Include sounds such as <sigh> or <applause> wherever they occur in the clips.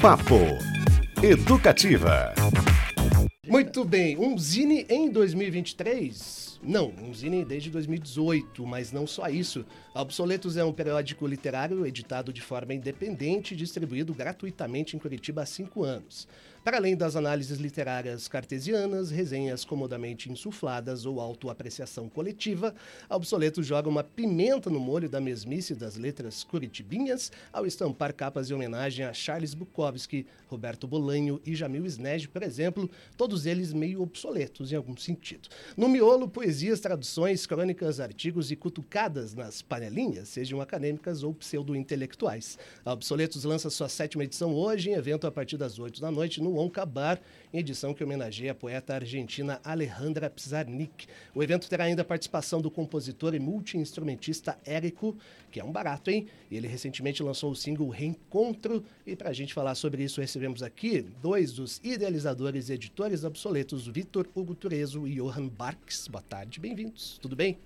Papo Educativa. Muito bem, um Zine em 2023? Não, um Zine desde 2018, mas não só isso. Obsoletos é um periódico literário editado de forma independente e distribuído gratuitamente em Curitiba há cinco anos. Para além das análises literárias cartesianas, resenhas comodamente insufladas ou autoapreciação coletiva, Obsoleto joga uma pimenta no molho da mesmice das letras curitibinhas ao estampar capas de homenagem a Charles Bukowski, Roberto Bolanho e Jamil Sned, por exemplo, todos eles meio obsoletos em algum sentido. No miolo, poesias, traduções, crônicas, artigos e cutucadas nas panelinhas, sejam acadêmicas ou pseudo-intelectuais. A Obsoletos lança sua sétima edição hoje, em evento a partir das 8 da noite, no Oncabar, edição que homenageia a poeta argentina Alejandra Pizarnik. O evento terá ainda a participação do compositor e multi-instrumentista Érico, que é um barato, hein? Ele recentemente lançou o single Reencontro, e para a gente falar sobre isso, recebemos aqui dois dos idealizadores e editores obsoletos, Vitor Hugo Turezo e Johan Barks. Boa tarde, bem-vindos. Tudo bem?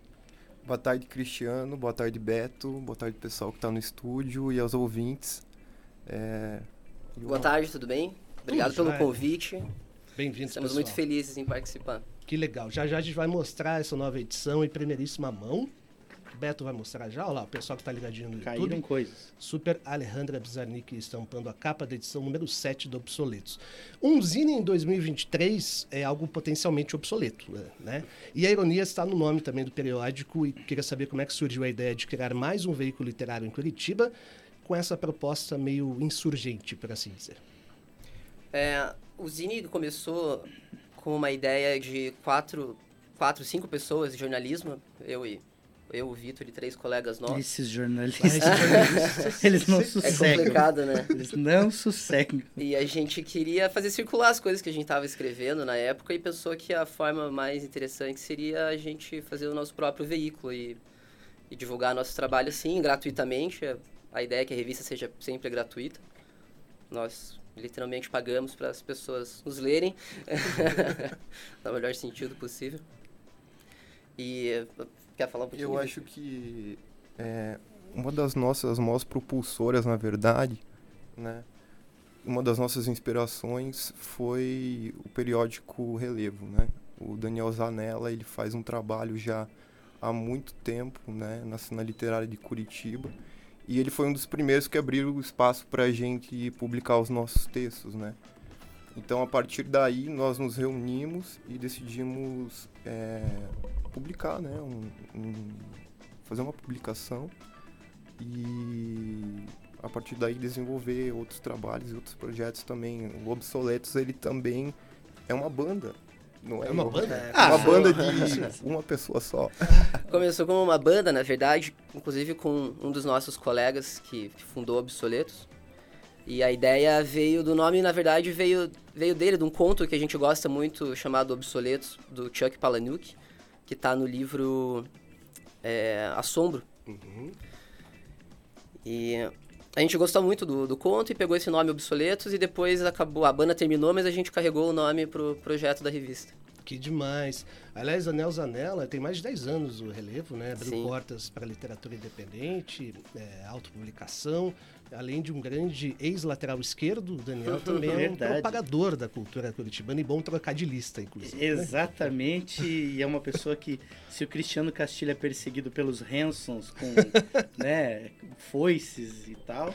Boa tarde, Cristiano. Boa tarde, Beto. Boa tarde, pessoal que está no estúdio e aos ouvintes. É... Boa tarde, tudo bem? Obrigado pelo convite. Bem-vindo, Estamos pessoal. muito felizes em participar. Que legal. Já já a gente vai mostrar essa nova edição em primeiríssima mão. O Beto vai mostrar já. Olha lá, o pessoal que está ligadinho no Caíram YouTube. coisas. Super Alejandra Bizarnik estampando a capa da edição número 7 do Obsoletos. Um zine em 2023 é algo potencialmente obsoleto, né? E a ironia está no nome também do periódico e queria saber como é que surgiu a ideia de criar mais um veículo literário em Curitiba com essa proposta meio insurgente, por assim dizer. É, o Zine começou com uma ideia de quatro, quatro cinco pessoas de jornalismo, eu e eu, o Vitor e três colegas nossos. Esses jornalistas, <laughs> eles não É sossegam. complicado, né? Eles não sossegam. E a gente queria fazer circular as coisas que a gente estava escrevendo na época e pensou que a forma mais interessante seria a gente fazer o nosso próprio veículo e, e divulgar nosso trabalho assim, gratuitamente. A ideia é que a revista seja sempre gratuita. Nós literalmente pagamos para as pessoas nos lerem, <laughs> no melhor sentido possível. E quer falar um pouquinho? Eu acho que é, uma das nossas maiores propulsoras, na verdade, né, uma das nossas inspirações foi o periódico Relevo, né? O Daniel Zanella, ele faz um trabalho já há muito tempo, né, na cena literária de Curitiba. E ele foi um dos primeiros que abriu espaço para a gente publicar os nossos textos, né? Então, a partir daí, nós nos reunimos e decidimos é, publicar, né? Um, um, fazer uma publicação e, a partir daí, desenvolver outros trabalhos e outros projetos também. O Obsoletos, ele também é uma banda. Não é, É uma uma banda? É Ah, uma banda de <laughs> uma pessoa só. <laughs> Começou como uma banda, na verdade, inclusive com um dos nossos colegas que, fundou Obsoletos. E a ideia veio do nome, na verdade, veio, veio dele, de um conto que a gente gosta muito, chamado Obsoletos, do Chuck Palahniuk, que está no livro é, Assombro. E a gente gostou muito do, do conto e pegou esse nome Obsoletos e depois acabou, a banda terminou, mas a gente carregou o nome pro projeto da revista. Que demais. Aliás, Anel Zanella tem mais de 10 anos o relevo, né? Abriu Sim. portas para literatura independente, é, autopublicação. Além de um grande ex-lateral esquerdo, o Daniel <laughs> também é um propagador da cultura curitibana e bom trocadilhista, inclusive. né? Exatamente, e é uma pessoa que, se o Cristiano Castilho é perseguido pelos Hansons com <laughs> né, foices e tal,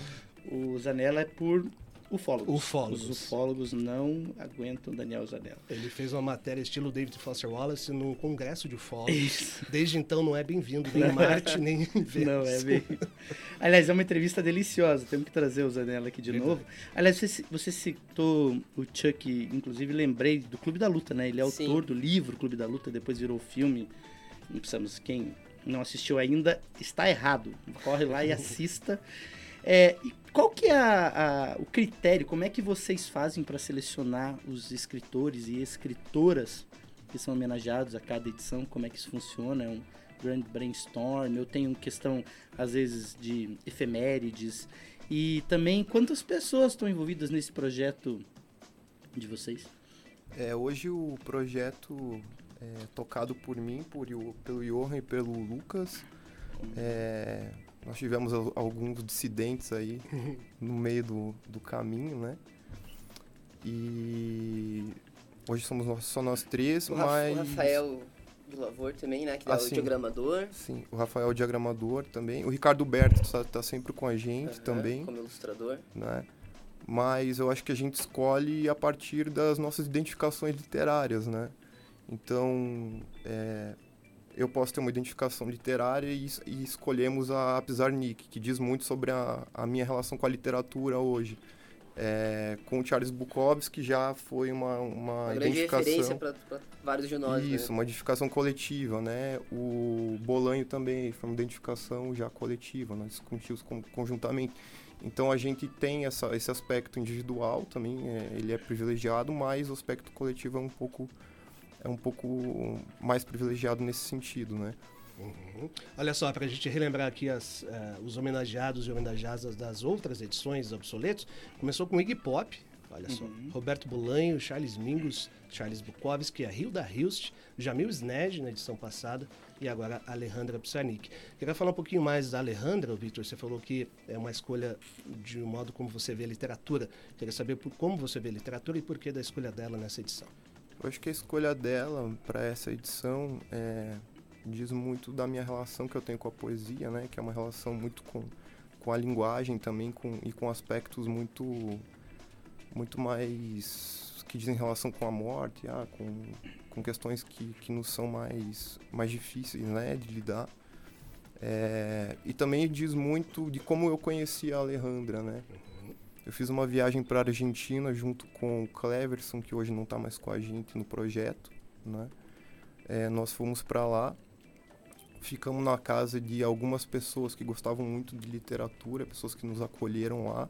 o Zanella é por ufólogos. Ufólogos. Os ufólogos não aguentam Daniel Zanella. Ele fez uma matéria estilo David Foster Wallace num congresso de ufólogos. Isso. Desde então não é bem-vindo nem em Marte, nem em Vênus. Não, é bem. Aliás, é uma entrevista deliciosa. Temos que trazer o Zanella aqui de Verdade. novo. Aliás, você, você citou o Chuck, inclusive lembrei do Clube da Luta, né? Ele é Sim. autor do livro Clube da Luta, depois virou filme. Não precisamos, quem não assistiu ainda, está errado. Corre lá e assista. É, qual que é a- a- o critério? Como é que vocês fazem para selecionar os escritores e escritoras que são homenageados a cada edição? Como é que isso funciona? É um grande brainstorm? Eu tenho questão, às vezes, de efemérides. E também, quantas pessoas estão envolvidas nesse projeto de vocês? É, hoje o projeto é tocado por mim, por, pelo Johan e pelo Lucas. É, nós tivemos al- alguns dissidentes aí <laughs> no meio do, do caminho, né? E hoje somos nós- só nós três, O, mas... o Rafael do Lavor também, né? Que é Ah, o sim. diagramador. Sim, o Rafael diagramador também. O Ricardo Berto está tá sempre com a gente aham, também, Como ilustrador. né? Mas eu acho que a gente escolhe a partir das nossas identificações literárias, né? Então, é, eu posso ter uma identificação literária e, e escolhemos a Pizarnik, que diz muito sobre a, a minha relação com a literatura hoje. É, com o Charles Bukowski já foi uma, uma, Uma grande identificação... referência para vários de nós. Isso, né? uma identificação coletiva, né? O Bolanho também foi uma identificação já coletiva, nós discutimos con- conjuntamente. Então a gente tem essa, esse aspecto individual também, é, ele é privilegiado, mas o aspecto coletivo é um pouco é um pouco mais privilegiado nesse sentido, né? Uhum. Olha só, para a gente relembrar aqui as, eh, os homenageados e homenageadas das outras edições Obsoletos, começou com Iggy Pop, olha só, Uhum. Roberto Bolanho, Charles Mingus, Charles Bukowski, a Hilda Hilst, Jamil Sned na edição passada e agora a Alejandra Psanik. Queria falar um pouquinho mais da Alejandra, Victor, você falou que é uma escolha de um modo como você vê a literatura. Queria saber por, como você vê a literatura e por que da escolha dela nessa edição. Eu acho que a escolha dela para essa edição é, diz muito da minha relação que eu tenho com a poesia, né? Que é uma relação muito com, com a linguagem também com, e com aspectos muito muito mais que dizem relação com a morte, ah, com, com questões que, que nos são mais, mais difíceis né, de lidar. É, e também diz muito de como eu conheci a Alejandra, né? Eu fiz uma viagem para a Argentina junto com o Cleverson, que hoje não está mais com a gente no projeto, né? É, nós fomos para lá, ficamos na casa de algumas pessoas que gostavam muito de literatura, pessoas que nos acolheram lá.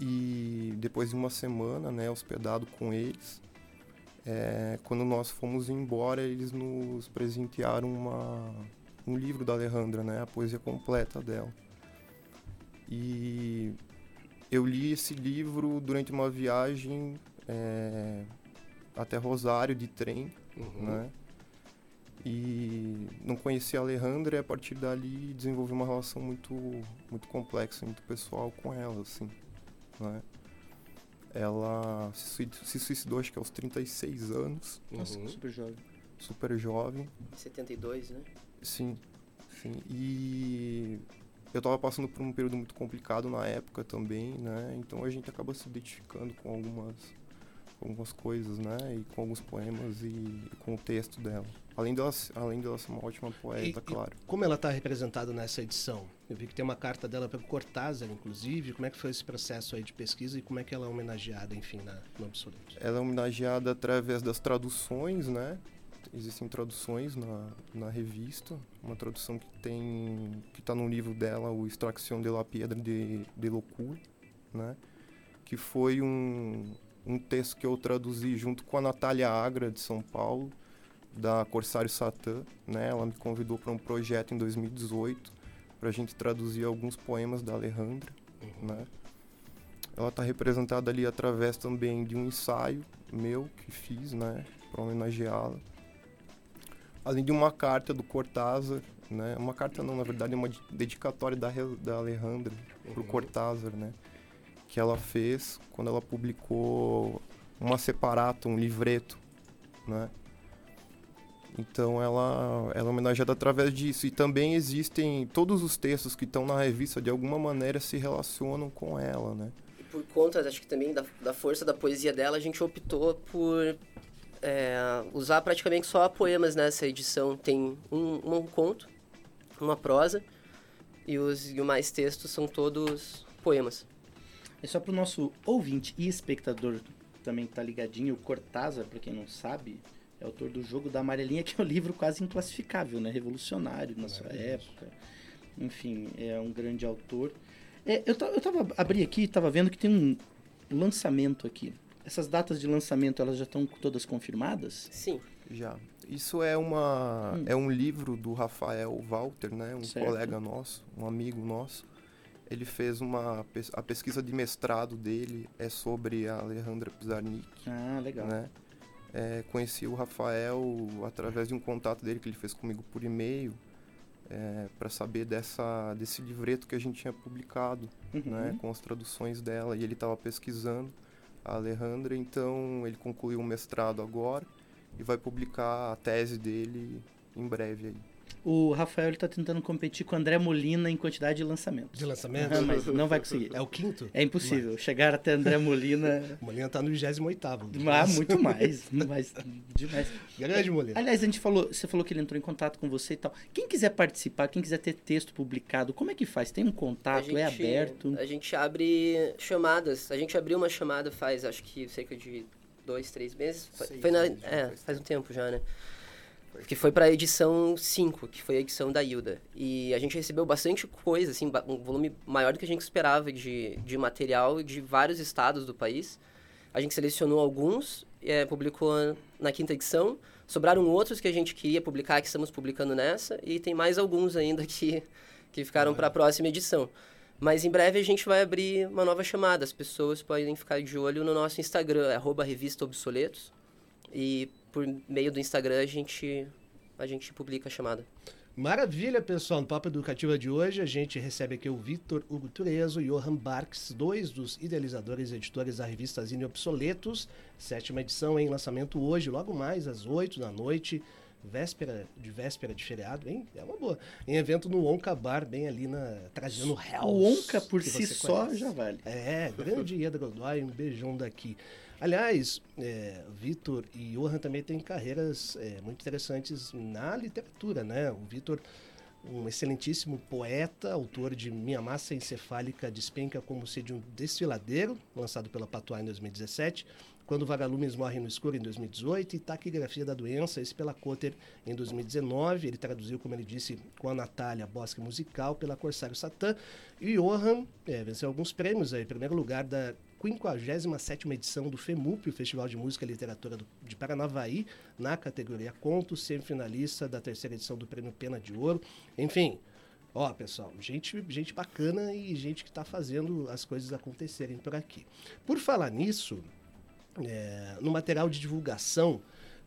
E depois de uma semana, né, hospedado com eles, é, quando nós fomos embora, eles nos presentearam uma, um livro da Alejandra, né, a poesia completa dela. E eu li esse livro durante uma viagem é, até Rosário de trem, Uhum. né? E não conhecia a Alejandra e a partir dali desenvolvi uma relação muito, muito complexa, muito pessoal com ela, assim, né? Ela se sui- se suicidou, acho que aos 36 anos, Nossa, Uhum. super jovem. super jovem, 72, né? sim, sim. E eu tava passando por um período muito complicado na época também, né? Então a gente acaba se identificando com algumas, algumas coisas, né? E com alguns poemas e, e com o texto dela. Além dela, além dela ser uma ótima poeta, E- e claro. Como ela está representada nessa edição? Eu vi que tem uma carta dela para o Cortázar, inclusive. Como é que foi esse processo aí de pesquisa e como é que ela é homenageada, enfim, na, no Absoluto? Ela é homenageada através das traduções, né? Existem traduções na, na revista. Uma tradução que tem que está no livro dela, o Extraction de la Piedra de, de Loucura, né? Que foi um, um texto que eu traduzi junto com a Natália Agra, de São Paulo, da Corsário Satã, né? Ela me convidou para um projeto em 2018 para a gente traduzir alguns poemas da Alejandra, né? Ela está representada ali através também de um ensaio meu que fiz, né, para homenageá-la. Além de uma carta do Cortázar, né, uma carta não, na verdade é uma de- dedicatória da, da Alejandra pro Uhum. Cortázar, né, que ela fez quando ela publicou uma separata, um livreto, né. Então ela, ela é homenageada através disso. E também existem todos os textos que estão na revista de alguma maneira se relacionam com ela, né? E por conta, acho que também da, da força da poesia dela, a gente optou por é, usar praticamente só poemas nessa edição. Tem um, um conto, uma prosa, e os e mais textos são todos poemas. É só pro nosso ouvinte e espectador também tá ligadinho, o Cortázar, pra quem não sabe, é autor do Jogo da Amarelinha, que é um livro quase inclassificável, né? Revolucionário na sua época. Enfim, é um grande autor. É, eu, eu tava abri aqui e tava vendo que tem um lançamento aqui. Essas datas de lançamento, elas já estão todas confirmadas? Sim, Já. Isso é uma Hum. é um livro do Rafael Walter, né, um Certo. colega nosso, um amigo nosso. Ele fez uma a pesquisa de mestrado dele é sobre a Alejandra Pizarnik, Ah, legal. né? É, conheci o Rafael através de um contato dele que ele fez comigo por e-mail, é, para saber dessa, desse livreto que a gente tinha publicado, Uhum. né, com as traduções dela. E ele estava pesquisando, a Alejandra, então ele concluiu o mestrado agora e vai publicar a tese dele em breve aí. O Rafael está tentando competir com o André Molina em quantidade de lançamentos. De lançamento? Aham, mas não vai conseguir. É o quinto? É impossível. Chegar até André Molina. <laughs> Molina tá no 28º. Ah, muito mais. mais demais. Grande Molina. Aliás, a gente falou, você falou que ele entrou em contato com você e tal. Quem quiser participar, quem quiser ter texto publicado, como é que faz? Tem um contato? é aberto? A gente abre chamadas. A gente abriu uma chamada faz, acho que cerca de dois, três meses. Foi, Seis foi na, é, faz um tempo já, né? Que foi pra edição 5, que foi a edição da Hilda. E a gente recebeu bastante coisa, assim, um volume maior do que a gente esperava de, de material de vários estados do país. A gente selecionou alguns, é, publicou na quinta edição. Sobraram outros que a gente queria publicar, que estamos publicando nessa. E tem mais alguns ainda que, que ficaram para a próxima edição. Mas em breve a gente vai abrir uma nova chamada. As pessoas podem ficar de olho no nosso Instagram, é arroba revista Obsoletos. E por meio do Instagram a gente, a gente publica a chamada. Maravilha, pessoal. No Papo Educativa de hoje, a gente recebe aqui o Vitor Hugo Turezo e Johan Barks, dois dos idealizadores e editores da revista Zine Obsoletos. Sétima edição em lançamento hoje, logo mais às 8 da noite. Véspera de véspera de feriado, hein? É uma boa. Em evento no Onca Bar, bem ali na Trajano Hells. O Onca por si só já vale. É, grande Ieda Godoy, um beijão daqui. Aliás, é, Vitor e Johan também têm carreiras é, muito interessantes na literatura, né? O Vitor, um excelentíssimo poeta, autor de Minha Massa Encefálica Despenca como se de um destiladeiro, lançado pela Patois em 2017. Quando Vagalumes Morre no Escuro, em 2018, e Taquigrafia da Doença, esse pela Cotter, em 2019. Ele traduziu, como ele disse, com a Natália Bosque Musical, pela Corsário Satã. E Johan é, venceu alguns prêmios aí. Em primeiro lugar da 57ª edição do FEMUP, o Festival de Música e Literatura do, de Paranavaí, na categoria Contos, semifinalista da terceira edição do Prêmio Pena de Ouro. Enfim, ó, pessoal, gente, gente bacana e gente que está fazendo as coisas acontecerem por aqui. Por falar nisso, é, no material de divulgação,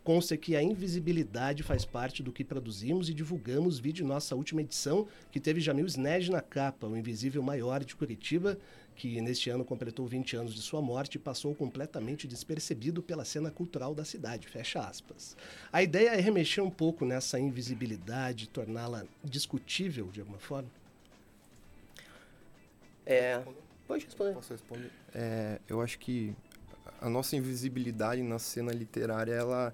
consta que a invisibilidade faz parte do que produzimos e divulgamos vídeo nossa última edição, que teve Jamil Sned na capa, o invisível maior de Curitiba, que neste ano completou 20 anos de sua morte e passou completamente despercebido pela cena cultural da cidade, fecha aspas. A ideia é remexer um pouco nessa invisibilidade, torná-la discutível de alguma forma? É, pode responder. Posso responder? É, eu acho que a nossa invisibilidade na cena literária, ela,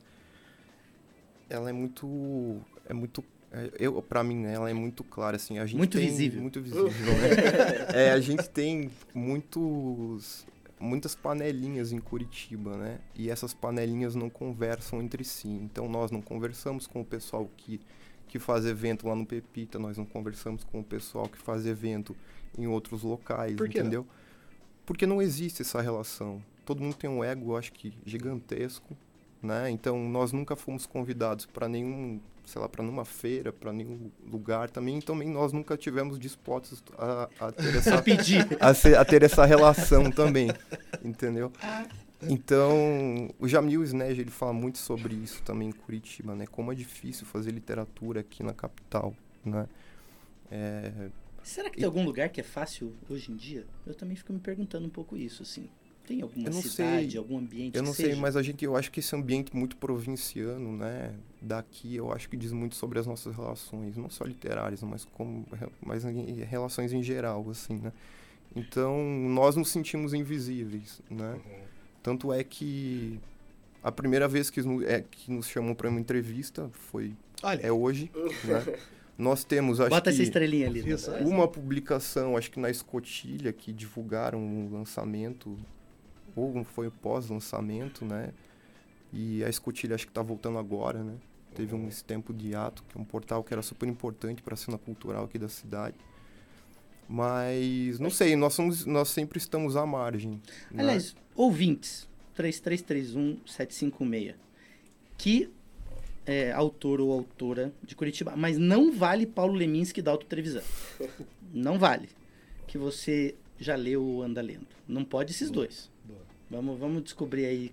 ela é muito, é muito, é, eu para mim, né, ela é muito clara assim. A gente Muito tem- visível. Muito visível. né? <laughs> é, a gente tem muitos, muitas panelinhas em Curitiba, né? E essas panelinhas não conversam entre si. Então nós não conversamos com o pessoal que que faz evento lá no Pepita, nós não conversamos com o pessoal que faz evento em outros locais, Por que não? entendeu? Porque não existe essa relação. Todo mundo tem um ego, acho que gigantesco, né? Então nós nunca fomos convidados para nenhum, sei lá, para nenhuma feira, para nenhum lugar também. Também nós nunca tivemos dispostos a, a ter <laughs> essa Pedir. a, ser- a ter essa relação também, entendeu? Então, o Jamil Sneg, ele fala muito sobre isso também em Curitiba, né? Como é difícil fazer literatura aqui na capital, né? É, Será que tem algum lugar que é fácil hoje em dia? Eu também fico me perguntando um pouco isso, assim. Tem alguma cidade, sei. algum ambiente eu não sei, seja? mas a gente, eu acho que esse ambiente muito provinciano, né? Daqui, eu acho que diz muito sobre as nossas relações, não só literárias, mas como, mas em relações em geral, assim, né? Então, nós nos sentimos invisíveis, né? Tanto é que a primeira vez que, é, que nos chamam para uma entrevista foi Olha, é hoje, né? Nós temos, acho Bota essa estrelinha ali. Né? uma publicação, acho que na Escotilha, que divulgaram o lançamento, ou foi o pós-lançamento, né? E a Escotilha acho que está voltando agora, né? Teve um tempo de ato, que é um portal que era super importante para a cena cultural aqui da cidade. Mas, não sei, nós, somos, nós sempre estamos à margem. né? Aliás, ouvintes, 3331-756, que é autor ou autora de Curitiba, mas não vale Paulo Leminski da Autotelevisão. <laughs> Não vale. Que você já leu ou anda lendo. Não pode esses dois. Vamos, vamos descobrir aí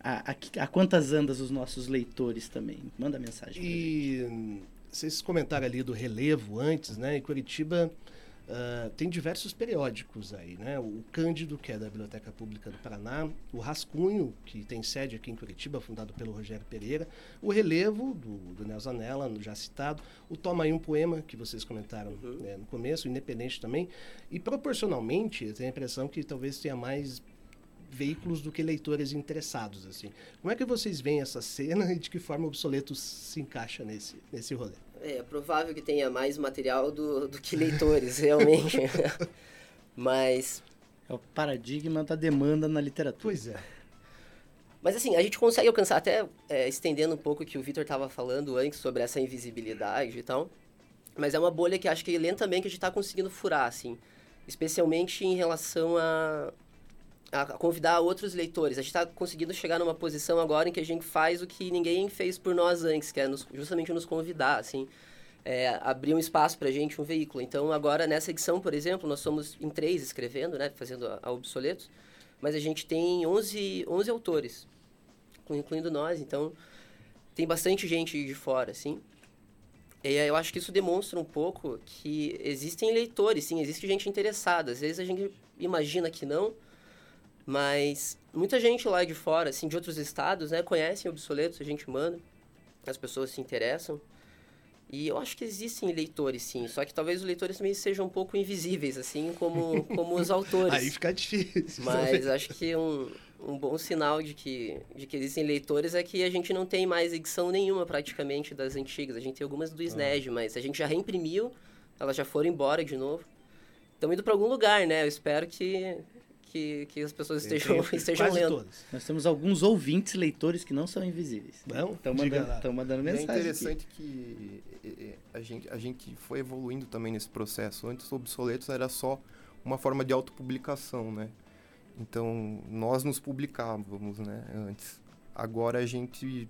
a, a, que- a quantas andas os nossos leitores também. Manda mensagem. E vocês comentaram ali do relevo antes, né? Em Curitiba uh, tem diversos periódicos aí, né? O Cândido, que é da Biblioteca Pública do Paraná, o Rascunho, que tem sede aqui em Curitiba, fundado pelo Rogério Pereira, o Relevo, do, do Nelson Anella, já citado, o Toma aí um Poema, que vocês comentaram Uhum. né, no começo, o Independente também, e proporcionalmente, eu tenho a impressão que talvez tenha mais veículos do que leitores interessados, assim. Como é que vocês veem essa cena e de que forma o Obsoleto se encaixa nesse, nesse rolê? É, é provável que tenha mais material do, do que leitores, <laughs> realmente. Mas, É o paradigma da demanda na literatura. Pois é. mas assim, a gente consegue alcançar, até é, estendendo um pouco o que o Vitor estava falando antes sobre essa invisibilidade e tal. Mas é uma bolha que acho que lentamente a gente está conseguindo furar, assim. Especialmente em relação a, a convidar outros leitores. A gente está conseguindo chegar numa posição agora em que a gente faz o que ninguém fez por nós antes, que é nos- justamente nos convidar, assim. É, abrir um espaço para a gente, um veículo. Então, agora, nessa edição, por exemplo, nós somos em três escrevendo, né, fazendo a, a Obsoletos, mas a gente tem 11, 11 autores, incluindo nós, então tem bastante gente de fora, assim. E eu acho que isso demonstra um pouco que existem leitores, sim, existe gente interessada. Às vezes a gente imagina que não, mas muita gente lá de fora, assim, de outros estados, né, conhecem Obsoletos, a gente manda, as pessoas se interessam. E eu acho que existem leitores, sim, só que talvez os leitores também sejam um pouco invisíveis, assim, como, como os <laughs> autores. Aí fica difícil. Mas acho que um, um bom sinal de que, de que existem leitores é que a gente não tem mais edição nenhuma praticamente das antigas. A gente tem algumas do SNED, mas a gente já reimprimiu, elas já foram embora de novo. Estão indo para algum lugar, né? Eu espero que, que, que as pessoas estejam, <laughs> estejam Quase lendo. todas. Nós temos alguns ouvintes leitores que não são invisíveis. Não? Estão mandando, mandando É mensagem. aqui. interessante que é, é, a gente, a gente foi evoluindo também nesse processo. Antes, Obsoletos era só uma forma de autopublicação, né? Então, nós nos publicávamos, né, antes. Agora a gente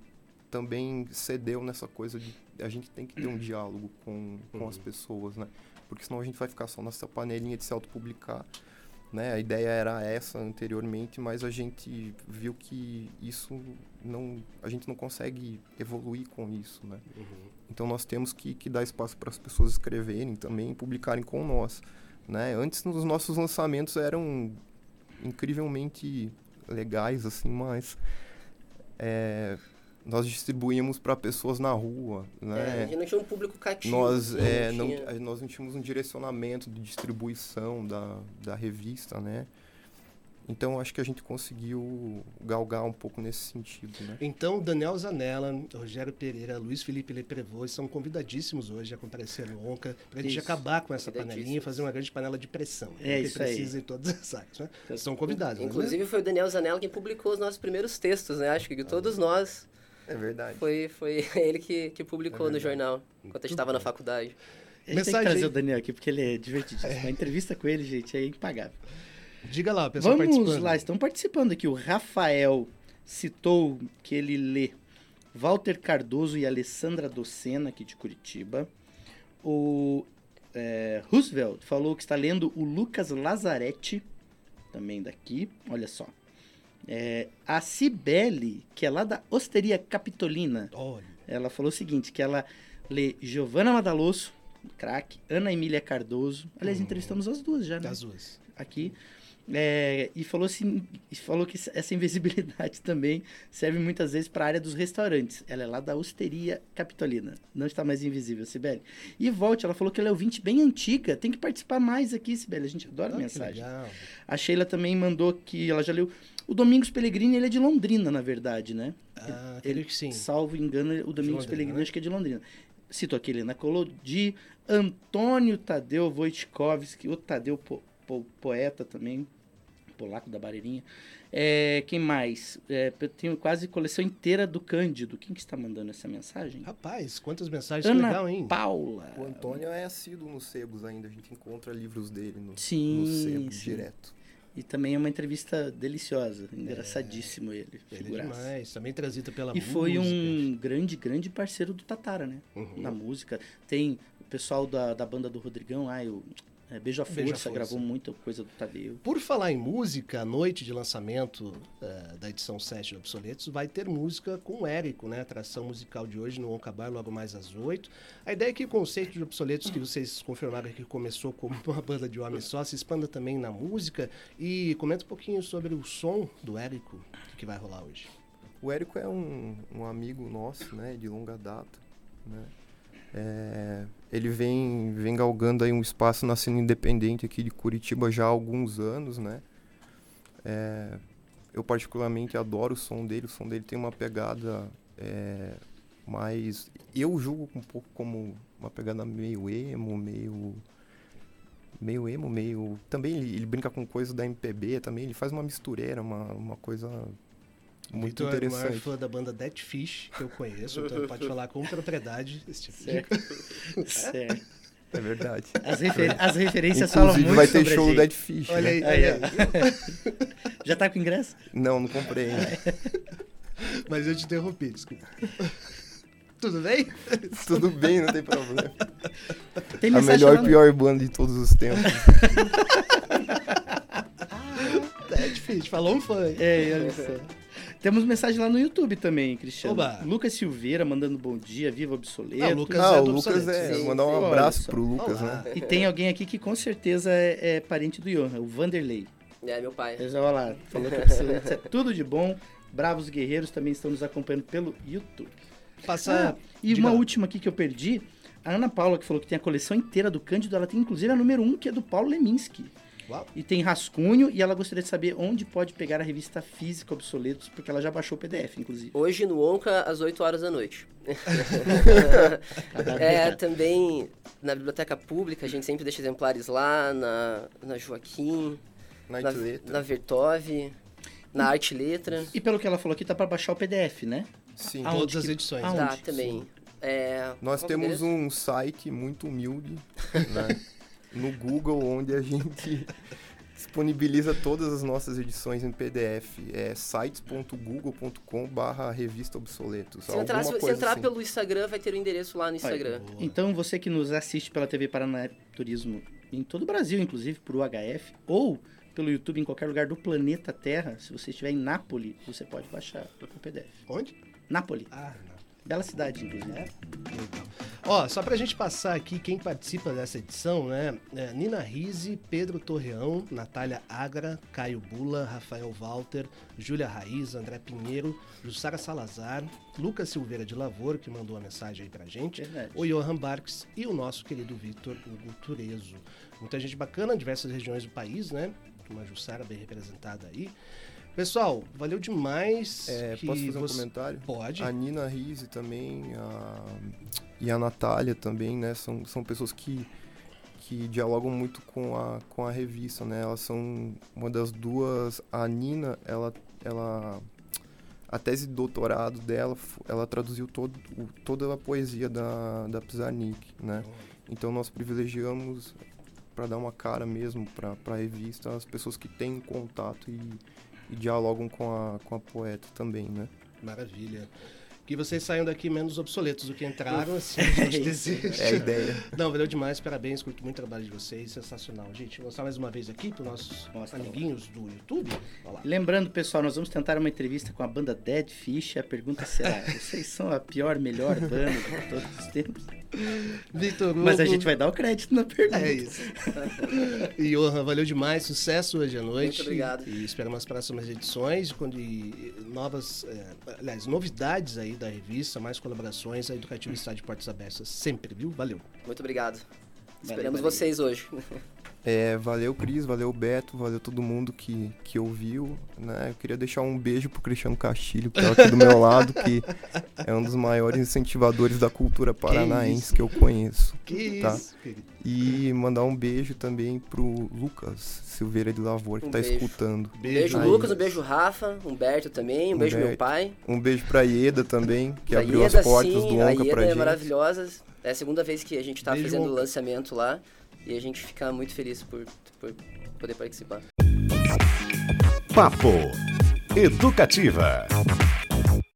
também cedeu nessa coisa de a gente tem que ter um diálogo com, com as pessoas, né? Porque senão a gente vai ficar só nessa panelinha de se autopublicar. Né? A ideia era essa anteriormente, mas a gente viu que isso não, a gente não consegue evoluir com isso, né? Então nós temos que, que dar espaço para as pessoas escreverem também, e publicarem com nós, né? Antes os nossos lançamentos eram incrivelmente legais assim, mas é, nós distribuímos para pessoas na rua, É, a né? gente não tinha um público cativo. nós, é, não, tinha- a- nós não tínhamos um direcionamento de distribuição da, da revista, né? Então acho que a gente conseguiu galgar um pouco nesse sentido, né? Então, Daniel Zanella, Rogério Pereira, Luiz Felipe Leprevô são convidadíssimos hoje a comparecer no ONCA para a gente acabar com essa panelinha e fazer uma grande panela de pressão. É isso aí. precisa em todas as áreas. Né? São convidados. não é Inclusive foi o Daniel Zanella quem publicou os nossos primeiros textos, né? Acho que todos nós É verdade. foi, foi <laughs> ele que, que publicou no verdade. jornal, enquanto gente estava na faculdade. A gente tem Mensagem que trazer o Daniel aqui porque ele é divertidíssimo. A entrevista com ele, gente, é impagável. Diga lá, pessoal Vamos participando. lá, estão participando aqui. O Rafael citou que ele lê Walter Cardoso e Alessandra Docena, aqui de Curitiba. O é, Roosevelt falou que está lendo o Lucas Lazzaretti, também daqui. Olha só. É, a Cibele, que é lá da Osteria Capitolina, Olha, ela falou o seguinte, que ela lê Giovanna Madalosso, craque, Ana Emília Cardoso. Aliás, entrevistamos as duas já, né? das duas. aqui. É, e falou, assim, e falou que essa invisibilidade <laughs> também serve muitas vezes para a área dos restaurantes. Ela é lá da Osteria Capitolina. Não está mais invisível, Sibeli. E volte, ela falou que ela é ouvinte bem antiga. Tem que participar mais aqui, Sibeli. A gente adora Ah, mensagem. A Sheila também mandou que ela já leu. O Domingos Pellegrini, ele é de Londrina, na verdade, né? Ah, aquele que sim. Salvo engano, o Domingos Londrina, Pellegrini né? acho que é de Londrina. Cito aqui Helena Colodi, Antônio Tadeu Wojtkowski, o Tadeu po, po- poeta também, polaco da Barreirinha. É, quem mais? É, eu tenho quase coleção inteira do Cândido. Quem que está mandando essa mensagem? Rapaz, quantas mensagens que Ana legal, hein? Paula. O Antônio é assíduo nos sebos ainda, a gente encontra livros dele no, Sim, no sebo sim. direto. E também é uma entrevista deliciosa, engraçadíssimo ele, Ele é figuraça. demais. Também transita pela E música. foi um grande, grande parceiro do Tatara, né? Uhum. Na música. Tem o pessoal da, da banda do Rodrigão, ah, o, É, Beijo à Força, Beijo à Força. gravou muita coisa do Tadeu. Por falar em música, a noite de lançamento eh, da edição 7 do Obsoletos vai ter música com o Érico, né? A atração musical de hoje no Oncabar, logo mais às 8. A ideia é que o conceito de Obsoletos, que vocês confirmaram que começou como uma <laughs> banda de homens só, se expanda também na música. E comenta um pouquinho sobre o som do Érico que vai rolar hoje. O Érico é um, um amigo nosso, né, de longa data, né. É, ele vem, vem galgando aí um espaço na cena independente aqui de Curitiba já há alguns anos, né. É, eu particularmente adoro o som dele, o som dele tem uma pegada é, mais... Eu julgo um pouco como uma pegada meio emo, meio... Meio emo, meio... Também ele, ele brinca com coisa da MPB também, ele faz uma mistureira, uma, uma coisa muito Vitor é o maior interessante. fã da banda Dead Fish que eu conheço, então pode falar com propriedade esse tipo de Certo. certo. É verdade. As, refer- as referências falam Inclusive muito vai ter show do. Dead Fish. Olha né? aí, Aí, aí. Já tá com ingresso? Não, não comprei ainda. <laughs> Mas eu te interrompi, desculpa. Tudo bem? Tudo bem, não tem problema. Tem A melhor e pior banda de todos os tempos. <laughs> Dead Fish, falou um fã. É, olha só. Temos mensagem lá no YouTube também, Cristiano. Oba. Lucas Silveira mandando bom dia, viva obsoleto. Ah, o Lucas Ah, é o do Lucas é. Sim, Mandar um sim. abraço pro Lucas, Olá. né? E tem alguém aqui que com certeza é, é parente do Johan, o Vanderlei. É, meu pai. Ele já olha lá, falou que obsoletos é tudo de bom. Bravos Guerreiros também estão nos acompanhando pelo YouTube. Passar. Ah, e uma lá. última aqui que eu perdi. A Ana Paula, que falou que tem a coleção inteira do Cândido, ela tem inclusive a número 1, que é do Paulo Leminski. Uau. E tem rascunho, e ela gostaria de saber onde pode pegar a revista física Obsoletos, porque ela já baixou o PDF, inclusive. Hoje no Onca, às 8 horas da noite. <laughs> É, também na biblioteca pública, a gente sempre deixa exemplares lá, na, na Joaquim, na, Letter. na Vertov, na Arte Letra. E pelo que ela falou aqui, tá pra baixar o PDF, né? Sim. Aonde Todas as que- edições. aonde? Tá, também. É, Nós qual temos endereço? um site muito humilde, <laughs> né? No Google, onde a gente <laughs> disponibiliza todas as nossas edições em PDF. É sites.google.com barra revista obsoletos. Se entrar, se, entrar assim. pelo Instagram, vai ter o endereço lá no Instagram. Boa. Então você que nos assiste pela TV Paraná Turismo em todo o Brasil, inclusive por UHF, ou pelo YouTube em qualquer lugar do planeta Terra, se você estiver em Nápoles, você pode baixar o PDF. Onde? Nápoles, Ah, não. bela cidade, inclusive. É? Ó, só pra gente passar aqui quem participa dessa edição, né? É, Nina Rise, Pedro Torreão, Natália Agra, Caio Bula, Rafael Walter, Júlia Raiz, André Pinheiro, Jussara Salazar, Lucas Silveira de Lavor, que mandou a mensagem aí pra gente, Verdade. o Johan Barques e o nosso querido Vitor Hugo Turezo. Muita gente bacana, diversas regiões do país, né? Uma Jussara bem representada aí. Pessoal, valeu demais. É, posso fazer um você- comentário? Pode. A Nina Rise também, a... e a Natália também, né? São, são pessoas que, que dialogam muito com a, com a revista, né? Elas são uma das duas... A Nina, ela... ela a tese de doutorado dela, ela traduziu todo, toda a poesia da, da Pizarnik, né? Então nós privilegiamos para dar uma cara mesmo para a revista as pessoas que têm contato e, e dialogam com a, com a poeta também, né? Maravilha. Que vocês saiam daqui menos obsoletos do que entraram, assim <laughs> a gente deseja. É a ideia. Não, valeu demais, parabéns, curto muito o trabalho de vocês, sensacional. Gente, vou mostrar mais uma vez aqui para nossos Mostra. amiguinhos do YouTube. Lembrando, pessoal, nós vamos tentar uma entrevista com a banda Dead Fish. A pergunta será: <laughs> vocês são a pior, melhor banda de todos os tempos? Victor Hugo. Mas a gente vai dar o crédito na pergunta. É isso. e Johan, valeu demais, sucesso hoje à noite. Muito obrigado. E esperamos as próximas edições, quando e novas, é, aliás, novidades aí da revista, mais colaborações, a Educativa está de portas abertas sempre, viu? Valeu. Muito obrigado. Esperamos valeu. vocês hoje. <laughs> É, valeu, Cris, valeu, Beto, valeu todo mundo que, que ouviu, né? Eu queria deixar um beijo pro Cristiano Castilho, que tá aqui do meu lado, que <laughs> é um dos maiores incentivadores da cultura paranaense isso. que, eu conheço. Que Tá. isso, querido. E mandar um beijo também pro Lucas Silveira de Lavor, que Um tá beijo. escutando. Beijo, Aí. Lucas, um beijo, Rafa, Humberto também, um beijo, meu pai. Um beijo pra Ieda também, que A abriu Ieda, as portas sim, do a Onca Ieda pra é gente. maravilhosa. É a segunda vez que a gente tá Beijo, fazendo o lançamento lá. E a gente fica muito feliz por, por poder participar. Papo Educativa.